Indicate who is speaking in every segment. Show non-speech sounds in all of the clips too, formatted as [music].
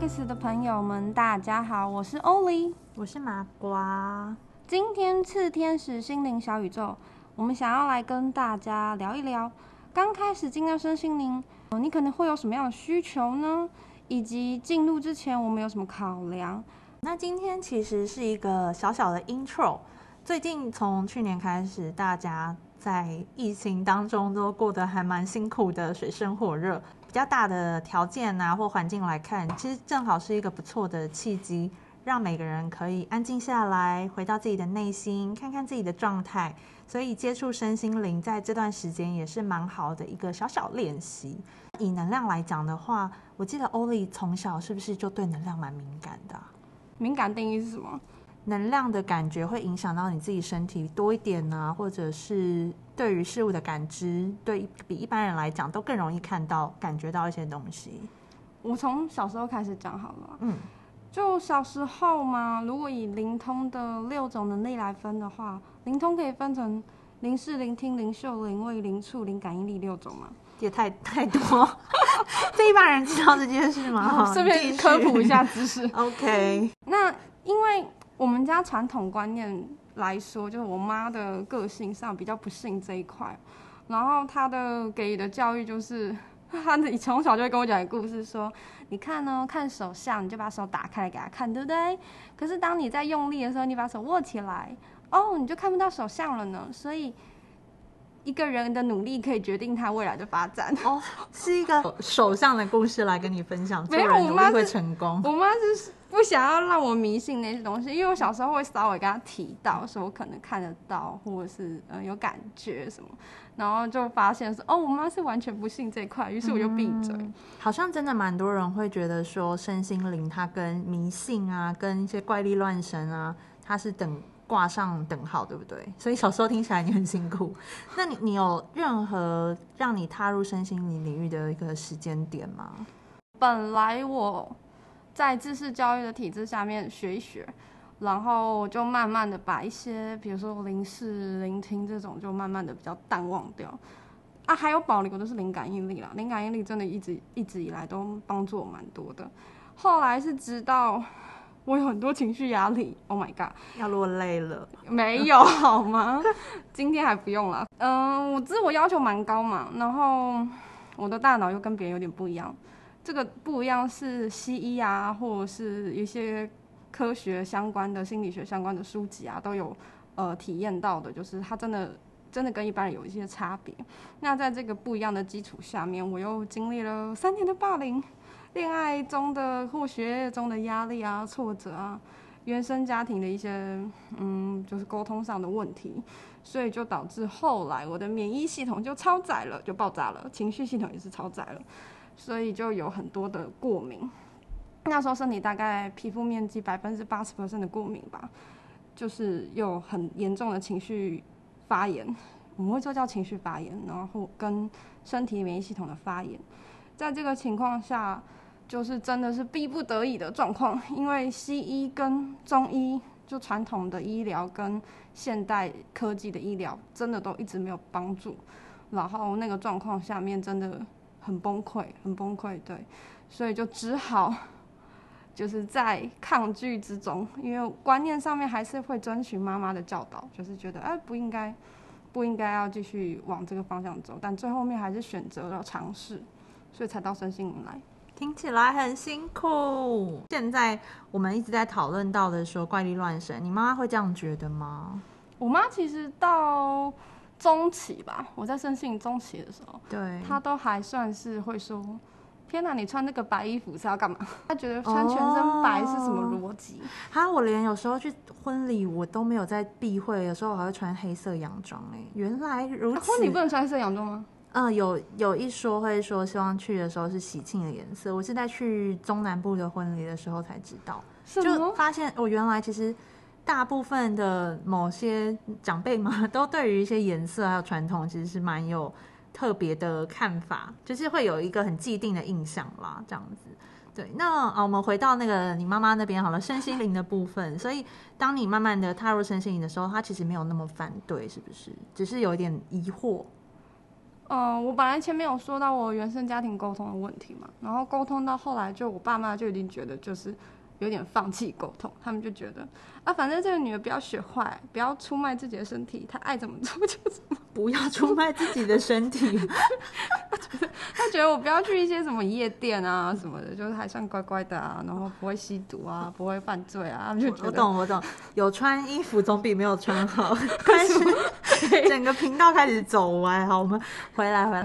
Speaker 1: 的朋友们，大家好，我是欧丽，
Speaker 2: 我是麻瓜。
Speaker 1: 今天次天使心灵小宇宙，我们想要来跟大家聊一聊，刚开始进到身心灵，你可能会有什么样的需求呢？以及进入之前，我们有什么考量？
Speaker 2: 那今天其实是一个小小的 intro。最近从去年开始，大家在疫情当中都过得还蛮辛苦的，水深火热。比较大的条件啊或环境来看，其实正好是一个不错的契机，让每个人可以安静下来，回到自己的内心，看看自己的状态。所以接触身心灵，在这段时间也是蛮好的一个小小练习。以能量来讲的话，我记得欧丽从小是不是就对能量蛮敏感的？
Speaker 1: 敏感定义是什么？
Speaker 2: 能量的感觉会影响到你自己身体多一点呢，或者是对于事物的感知，对比一般人来讲都更容易看到、感觉到一些东西。
Speaker 1: 我从小时候开始讲好了，嗯，就小时候嘛，如果以灵通的六种能力来分的话，灵通可以分成灵视、灵听、灵嗅、灵味、灵触、灵感应力六种嘛？
Speaker 2: 也太太多，这一般人知道这件事吗？[laughs]
Speaker 1: 顺便科普一下知识。[laughs]
Speaker 2: OK，
Speaker 1: 那因为。我们家传统观念来说，就是我妈的个性上比较不信这一块，然后她的给予的教育就是，[laughs] 她你从小就会跟我讲一个故事，说你看呢，看手相，你就把手打开来给她看，对不对？可是当你在用力的时候，你把手握起来，哦，你就看不到手相了呢。所以一个人的努力可以决定他未来的发展。
Speaker 2: 哦，是一个手相的故事来跟你分享，[laughs] 做人努力会成功。
Speaker 1: 我妈是。不想要让我迷信那些东西，因为我小时候会稍微跟他提到，说我可能看得到，或者是嗯有感觉什么，然后就发现说哦，我妈是完全不信这块，于是我就闭嘴。
Speaker 2: 好像真的蛮多人会觉得说身心灵它跟迷信啊，跟一些怪力乱神啊，它是等挂上等号，对不对？所以小时候听起来你很辛苦。[laughs] 那你你有任何让你踏入身心灵领域的一个时间点吗？
Speaker 1: 本来我。在知识教育的体制下面学一学，然后就慢慢的把一些，比如说零视、聆听这种，就慢慢的比较淡忘掉。啊，还有保留的是灵感应力啦，灵感应力真的一直一直以来都帮助我蛮多的。后来是直到 [laughs] 我有很多情绪压力，Oh my god，
Speaker 2: 要落泪了？
Speaker 1: 没有好吗？今天还不用了。嗯，我自我要求蛮高嘛，然后我的大脑又跟别人有点不一样。这个不一样，是西医啊，或者是一些科学相关的、心理学相关的书籍啊，都有呃体验到的，就是它真的真的跟一般人有一些差别。那在这个不一样的基础下面，我又经历了三年的霸凌、恋爱中的或学业中的压力啊、挫折啊、原生家庭的一些嗯，就是沟通上的问题，所以就导致后来我的免疫系统就超载了，就爆炸了，情绪系统也是超载了。所以就有很多的过敏，那时候身体大概皮肤面积百分之八十的过敏吧，就是有很严重的情绪发炎，我们会说叫情绪发炎，然后跟身体免疫系统的发炎，在这个情况下，就是真的是逼不得已的状况，因为西医跟中医就传统的医疗跟现代科技的医疗真的都一直没有帮助，然后那个状况下面真的。很崩溃，很崩溃，对，所以就只好就是在抗拒之中，因为观念上面还是会遵循妈妈的教导，就是觉得哎不应该，不应该要继续往这个方向走，但最后面还是选择了尝试，所以才到身心灵来。
Speaker 2: 听起来很辛苦。现在我们一直在讨论到的说怪力乱神，你妈妈会这样觉得吗？
Speaker 1: 我妈其实到。中期吧，我在生性中期的时候，
Speaker 2: 对，
Speaker 1: 他都还算是会说：“天哪，你穿那个白衣服是要干嘛？” [laughs] 他觉得穿全身白是什么逻辑？
Speaker 2: 哈，我连有时候去婚礼我都没有在避讳，有时候我还会穿黑色洋装。哎，原来如此。
Speaker 1: 婚礼不能穿黑色洋装吗？
Speaker 2: 嗯，有有一说会说希望去的时候是喜庆的颜色。我是在去中南部的婚礼的时候才知道，就发现我原来其实。大部分的某些长辈嘛，[laughs] 都对于一些颜色还有传统，其实是蛮有特别的看法，就是会有一个很既定的印象啦，这样子。对，那啊，我们回到那个你妈妈那边好了，身心灵的部分。所以，当你慢慢的踏入身心灵的时候，他其实没有那么反对，是不是？只是有一点疑惑。
Speaker 1: 嗯，我本来前面有说到我原生家庭沟通的问题嘛，然后沟通到后来，就我爸妈就已经觉得就是有点放弃沟通，他们就觉得啊，反正这个女的不要学坏，不要出卖自己的身体，她爱怎么做就怎么。
Speaker 2: 不要出卖自己的身体。[laughs]
Speaker 1: 他觉得我不要去一些什么夜店啊什么的，就是还算乖乖的啊，然后不会吸毒啊，不会犯罪啊，他们就觉得
Speaker 2: 我懂我懂，有穿衣服总比没有穿好。[laughs] 整个频道开始走歪，好，我们回来回来。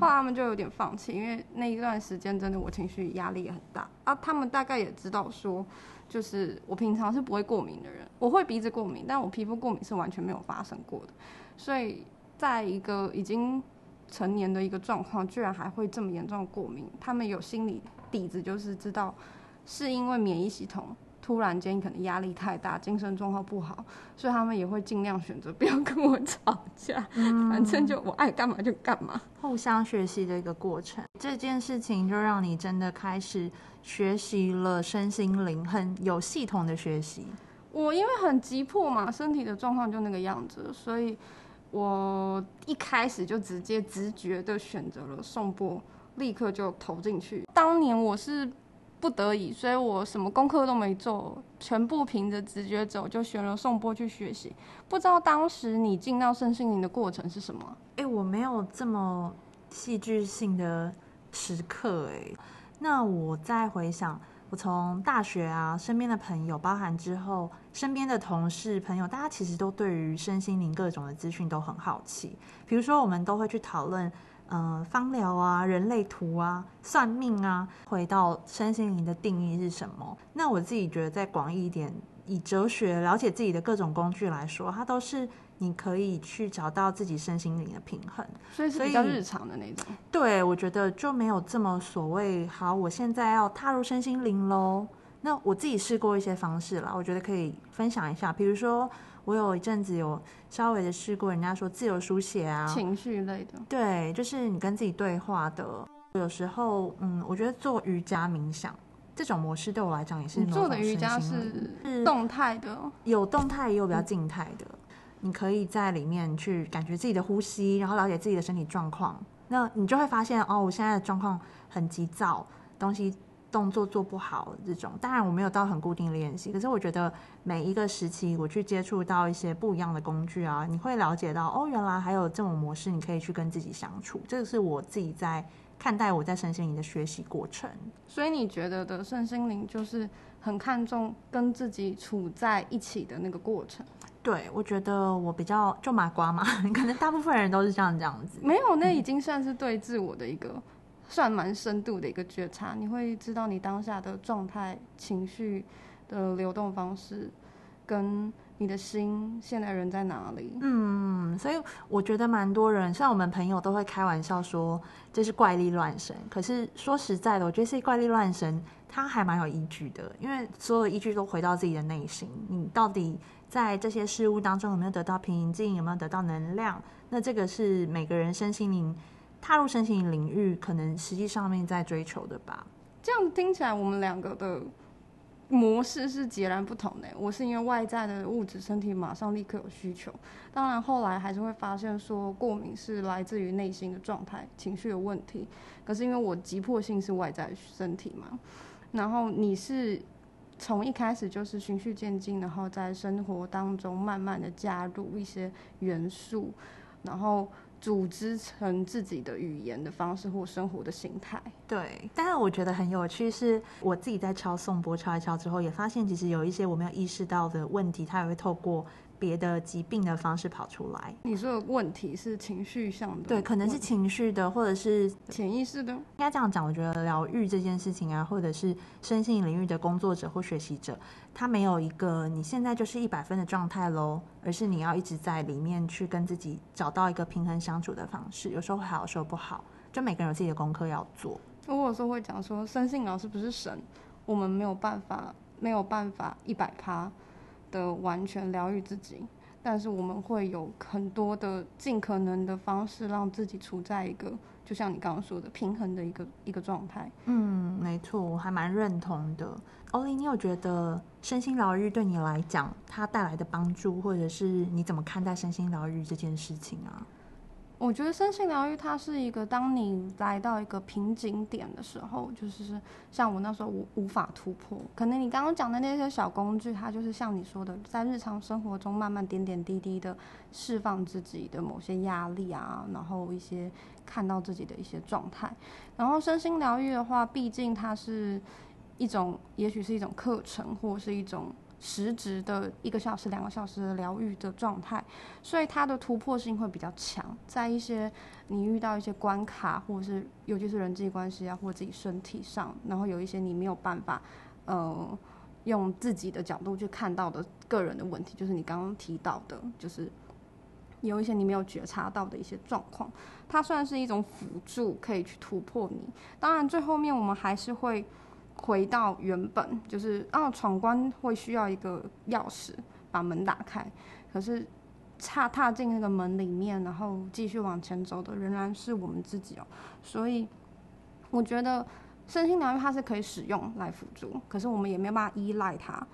Speaker 1: 后来他们就有点放弃，因为那一段时间真的我情绪压力也很大啊。他们大概也知道说，就是我平常是不会过敏的人，我会鼻子过敏，但我皮肤过敏是完全没有发生过的，所以。在一个已经成年的一个状况，居然还会这么严重的过敏，他们有心理底子，就是知道是因为免疫系统突然间可能压力太大，精神状况不好，所以他们也会尽量选择不要跟我吵架，反正就我爱干嘛就干嘛，
Speaker 2: 互相学习的一个过程。这件事情就让你真的开始学习了身心灵，很有系统的学习。
Speaker 1: 我因为很急迫嘛，身体的状况就那个样子，所以。我一开始就直接直觉的选择了送波，立刻就投进去。当年我是不得已，所以我什么功课都没做，全部凭着直觉走，就选了送播去学习。不知道当时你进到身心灵的过程是什么？
Speaker 2: 哎，我没有这么戏剧性的时刻，哎，那我再回想。我从大学啊，身边的朋友，包含之后身边的同事朋友，大家其实都对于身心灵各种的资讯都很好奇。比如说，我们都会去讨论，嗯，芳疗啊、人类图啊、算命啊。回到身心灵的定义是什么？那我自己觉得，在广义一点，以哲学了解自己的各种工具来说，它都是。你可以去找到自己身心灵的平衡，
Speaker 1: 所以是比较日常的那种。
Speaker 2: 对，我觉得就没有这么所谓。好，我现在要踏入身心灵喽。那我自己试过一些方式啦，我觉得可以分享一下。比如说，我有一阵子有稍微的试过，人家说自由书写啊，
Speaker 1: 情绪类的。
Speaker 2: 对，就是你跟自己对话的。有时候，嗯，我觉得做瑜伽冥想这种模式对我来讲也是。
Speaker 1: 做的瑜伽是是动态的，
Speaker 2: 有动态也有比较静态的。你可以在里面去感觉自己的呼吸，然后了解自己的身体状况。那你就会发现，哦，我现在的状况很急躁，东西动作做不好这种。当然我没有到很固定练习，可是我觉得每一个时期我去接触到一些不一样的工具啊，你会了解到，哦，原来还有这种模式，你可以去跟自己相处。这个是我自己在看待我在身心灵的学习过程。
Speaker 1: 所以你觉得的身心灵就是很看重跟自己处在一起的那个过程。
Speaker 2: 对，我觉得我比较就麻瓜嘛，[laughs] 可能大部分人都是这样这样子。
Speaker 1: 没有，那已经算是对自我的一个算蛮深度的一个觉察。你会知道你当下的状态、情绪的流动方式，跟你的心现在人在哪里。
Speaker 2: 嗯，所以我觉得蛮多人，像我们朋友都会开玩笑说这是怪力乱神。可是说实在的，我觉得是怪力乱神，它还蛮有依据的，因为所有依据都回到自己的内心，你到底。在这些事物当中有没有得到平静？有没有得到能量？那这个是每个人身心灵踏入身心领域，可能实际上面在追求的吧。
Speaker 1: 这样听起来，我们两个的模式是截然不同的。我是因为外在的物质身体马上立刻有需求，当然后来还是会发现说过敏是来自于内心的状态、情绪有问题。可是因为我急迫性是外在身体嘛，然后你是。从一开始就是循序渐进，然后在生活当中慢慢的加入一些元素，然后组织成自己的语言的方式或生活的形态。
Speaker 2: 对，但是我觉得很有趣，是我自己在敲颂钵敲一敲之后，也发现其实有一些我没有意识到的问题，它也会透过。别的疾病的方式跑出来。
Speaker 1: 你说的问题是情绪上的，
Speaker 2: 对，可能是情绪的，或者是
Speaker 1: 潜意识的。应
Speaker 2: 该这样讲，我觉得疗愈这件事情啊，或者是身心领域的工作者或学习者，他没有一个你现在就是一百分的状态喽，而是你要一直在里面去跟自己找到一个平衡相处的方式。有时候会好，有时候不好，就每个人有自己的功课要做。
Speaker 1: 我有时候会讲说，生性老师不是神，我们没有办法，没有办法一百趴。的完全疗愈自己，但是我们会有很多的尽可能的方式，让自己处在一个就像你刚刚说的平衡的一个一个状态。
Speaker 2: 嗯，没错，我还蛮认同的。欧丽，你有觉得身心疗愈对你来讲，它带来的帮助，或者是你怎么看待身心疗愈这件事情啊？
Speaker 1: 我觉得身心疗愈它是一个，当你来到一个瓶颈点的时候，就是像我那时候无无法突破，可能你刚刚讲的那些小工具，它就是像你说的，在日常生活中慢慢点点滴滴的释放自己的某些压力啊，然后一些看到自己的一些状态。然后身心疗愈的话，毕竟它是一种，也许是一种课程，或是一种。实质的一个小时、两个小时的疗愈的状态，所以它的突破性会比较强。在一些你遇到一些关卡，或者是尤其是人际关系啊，或者自己身体上，然后有一些你没有办法，呃，用自己的角度去看到的个人的问题，就是你刚刚提到的，就是有一些你没有觉察到的一些状况，它算是一种辅助，可以去突破你。当然，最后面我们还是会。回到原本就是啊，闯关会需要一个钥匙把门打开，可是踏踏进那个门里面，然后继续往前走的仍然是我们自己哦。所以我觉得身心疗愈它是可以使用来辅助，可是我们也没有办法依赖它。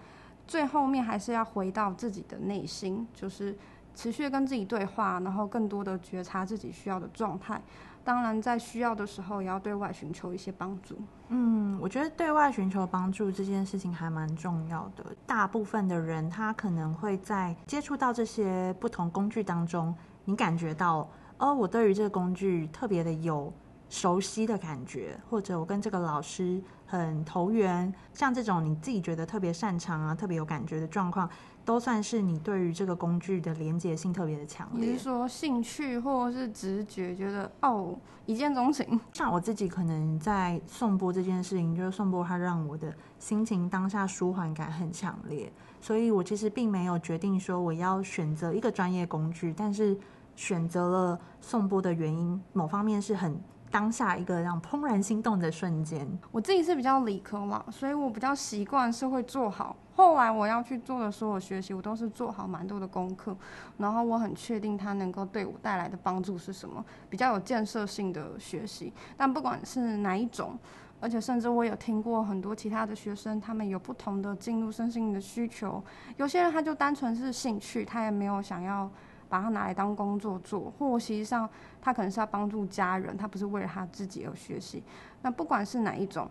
Speaker 1: 最后面还是要回到自己的内心，就是持续跟自己对话，然后更多的觉察自己需要的状态。当然，在需要的时候，也要对外寻求一些帮助。
Speaker 2: 嗯，我觉得对外寻求帮助这件事情还蛮重要的。大部分的人，他可能会在接触到这些不同工具当中，你感觉到，哦，我对于这个工具特别的有熟悉的感觉，或者我跟这个老师很投缘，像这种你自己觉得特别擅长啊、特别有感觉的状况。都算是你对于这个工具的连接性特别的强烈，
Speaker 1: 比如说兴趣或者是直觉，觉得哦一见钟情。[laughs]
Speaker 2: 像我自己可能在送播这件事情，就是送播它让我的心情当下舒缓感很强烈，所以我其实并没有决定说我要选择一个专业工具，但是选择了送播的原因，某方面是很。当下一个让怦然心动的瞬间，
Speaker 1: 我自己是比较理科嘛，所以我比较习惯是会做好。后来我要去做的所有学习，我都是做好蛮多的功课，然后我很确定它能够对我带来的帮助是什么，比较有建设性的学习。但不管是哪一种，而且甚至我有听过很多其他的学生，他们有不同的进入身心的需求。有些人他就单纯是兴趣，他也没有想要。把它拿来当工作做，或实际上他可能是要帮助家人，他不是为了他自己而学习。那不管是哪一种，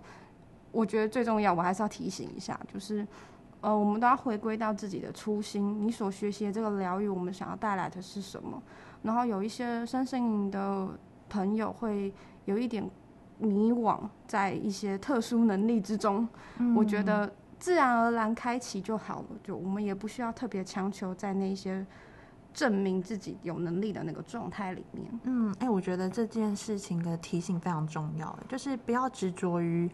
Speaker 1: 我觉得最重要，我还是要提醒一下，就是呃，我们都要回归到自己的初心。你所学习的这个疗愈，我们想要带来的是什么？然后有一些身心灵的朋友会有一点迷惘，在一些特殊能力之中，我觉得自然而然开启就好了，就我们也不需要特别强求在那些。证明自己有能力的那个状态里面，
Speaker 2: 嗯，哎，我觉得这件事情的提醒非常重要，就是不要执着于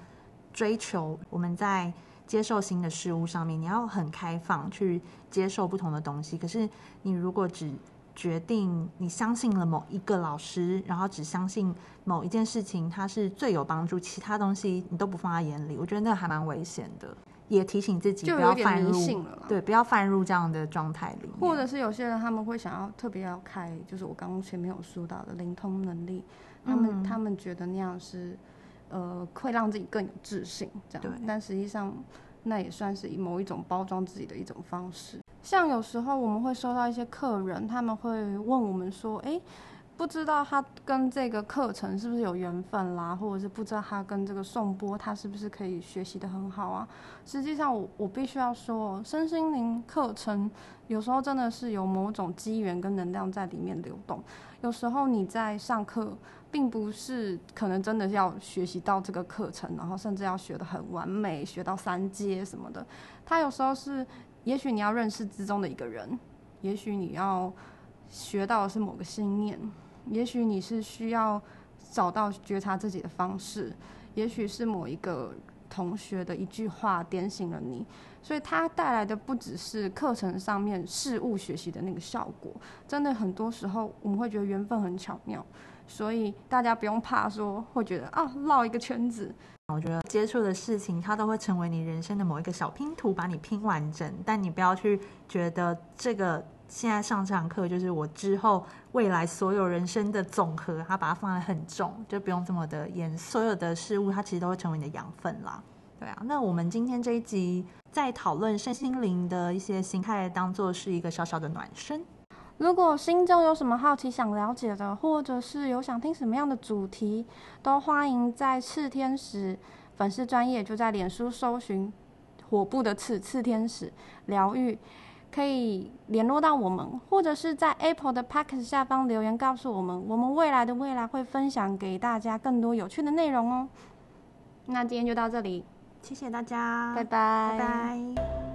Speaker 2: 追求我们在接受新的事物上面，你要很开放去接受不同的东西。可是你如果只决定你相信了某一个老师，然后只相信某一件事情，它是最有帮助，其他东西你都不放在眼里，我觉得那还蛮危险的。也提醒自己不要犯入，对，不要犯入这样的状态里。
Speaker 1: 或者是有些人他们会想要特别要开，就是我刚刚前面有说到的灵通能力，他们他们觉得那样是，呃，会让自己更有自信，这样。但实际上，那也算是某一种包装自己的一种方式。像有时候我们会收到一些客人，他们会问我们说，哎。不知道他跟这个课程是不是有缘分啦，或者是不知道他跟这个颂钵他是不是可以学习的很好啊？实际上，我我必须要说，身心灵课程有时候真的是有某种机缘跟能量在里面流动。有时候你在上课，并不是可能真的要学习到这个课程，然后甚至要学的很完美，学到三阶什么的。他有时候是，也许你要认识之中的一个人，也许你要学到的是某个信念。也许你是需要找到觉察自己的方式，也许是某一个同学的一句话点醒了你，所以它带来的不只是课程上面事物学习的那个效果，真的很多时候我们会觉得缘分很巧妙，所以大家不用怕说会觉得啊绕一个圈子。
Speaker 2: 我觉得接触的事情它都会成为你人生的某一个小拼图，把你拼完整，但你不要去觉得这个。现在上这堂课就是我之后未来所有人生的总和，他把它放在很重，就不用这么的严。所有的事物，它其实都会成为你的养分啦。对啊，那我们今天这一集在讨论身心灵的一些形态，当做是一个小小的暖身。
Speaker 1: 如果心中有什么好奇想了解的，或者是有想听什么样的主题，都欢迎在赤天使粉丝专业就在脸书搜寻火部的赤赤天使疗愈，可以联络到我们，或者是在 Apple 的 p a c k 下方留言告诉我们，我们未来的未来会分享给大家更多有趣的内容哦。那今天就到这里，
Speaker 2: 谢谢大家，
Speaker 1: 拜拜，
Speaker 2: 拜拜。